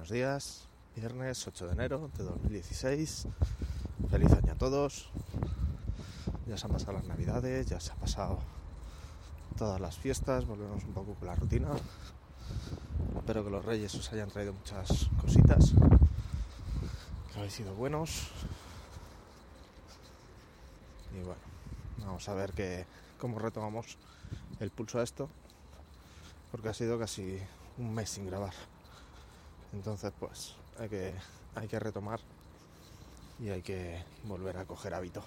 Buenos días, viernes 8 de enero de 2016. Feliz año a todos. Ya se han pasado las navidades, ya se han pasado todas las fiestas, volvemos un poco con la rutina. Espero que los reyes os hayan traído muchas cositas, que habéis sido buenos. Y bueno, vamos a ver que, cómo retomamos el pulso a esto, porque ha sido casi un mes sin grabar. Entonces, pues hay que, hay que retomar y hay que volver a coger hábito.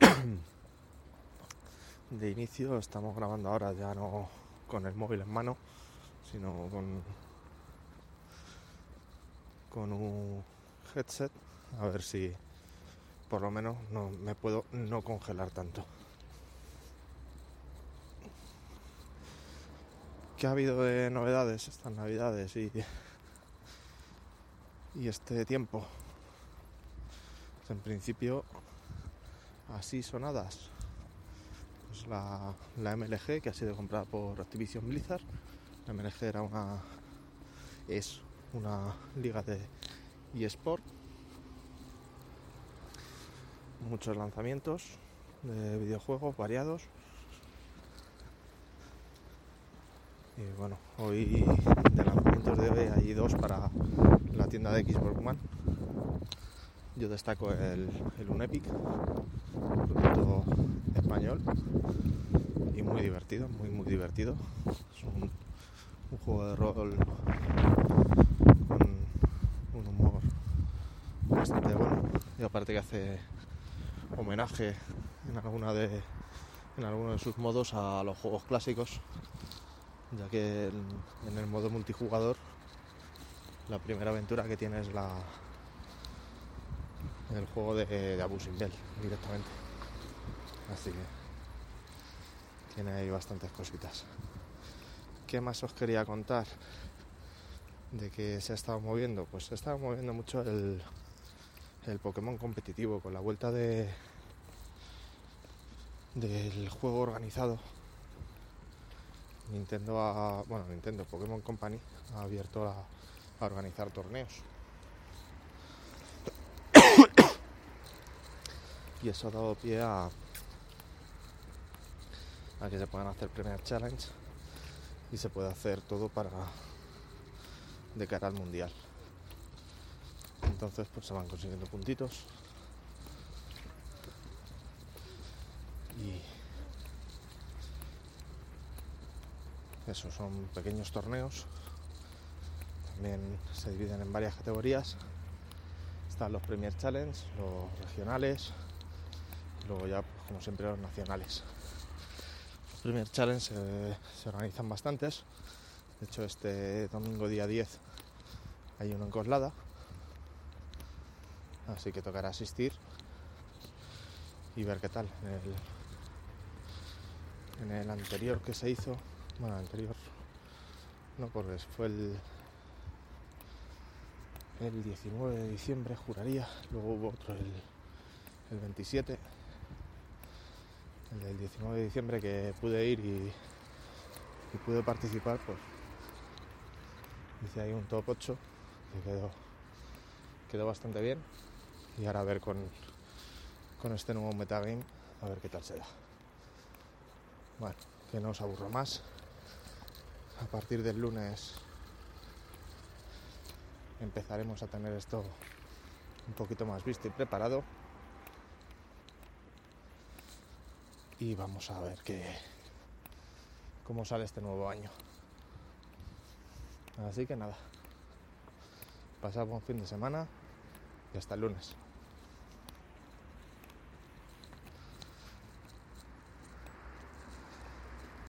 De inicio estamos grabando ahora ya no con el móvil en mano, sino con, con un headset, a ver si por lo menos no me puedo no congelar tanto. ¿Qué ha habido de novedades estas navidades y, y este tiempo? Pues en principio, así sonadas. Pues la, la MLG que ha sido comprada por Activision Blizzard. La MLG era una. es una liga de eSport. Muchos lanzamientos de videojuegos variados. Y bueno, hoy de lanzamientos de hoy hay dos para la tienda de Xbox One. Yo destaco el, el Unepic, producto español y muy divertido, muy muy divertido. Es un, un juego de rol con un humor bastante bueno y aparte que hace homenaje en alguna de en alguno de sus modos a los juegos clásicos ya que en, el modo multijugador la primera aventura que tiene es la el juego de, de Abusing Bell directamente. Así que tiene ahí bastantes cositas. ¿qué más os quería contar? de que se ha estado moviendo pues se ha estado moviendo mucho el el Pokémon competitivo con la vuelta de del juego organizado Nintendo ha, bueno Nintendo Pokémon Company ha abierto a, organizar torneos. Y eso ha dado pie a a que se puedan hacer Premier Challenge y se puede hacer todo para de cara al mundial. Entonces pues se van consiguiendo puntitos. Y eso son pequeños torneos. También se dividen en varias categorías. Están los Premier Challenge los regionales y luego ya pues, como siempre los nacionales. Los Premier Challenge se, se organizan bastantes. De hecho este domingo día 10 hay uno en Coslada. Así que tocará asistir y ver qué tal en el anterior que se hizo bueno anterior no porque fue el el 19 de diciembre juraría luego hubo otro el, el 27 el del 19 de diciembre que pude ir y, pude participar pues hice ahí un top 8 que quedó quedó bastante bien y ahora a ver con, con este nuevo metagame a ver qué tal se da. Bueno, que no os aburro más. A partir del lunes empezaremos a tener esto un poquito más visto y preparado. Y vamos a ver qué cómo sale este nuevo año. Así que nada. Pasad buen fin de semana y hasta el lunes.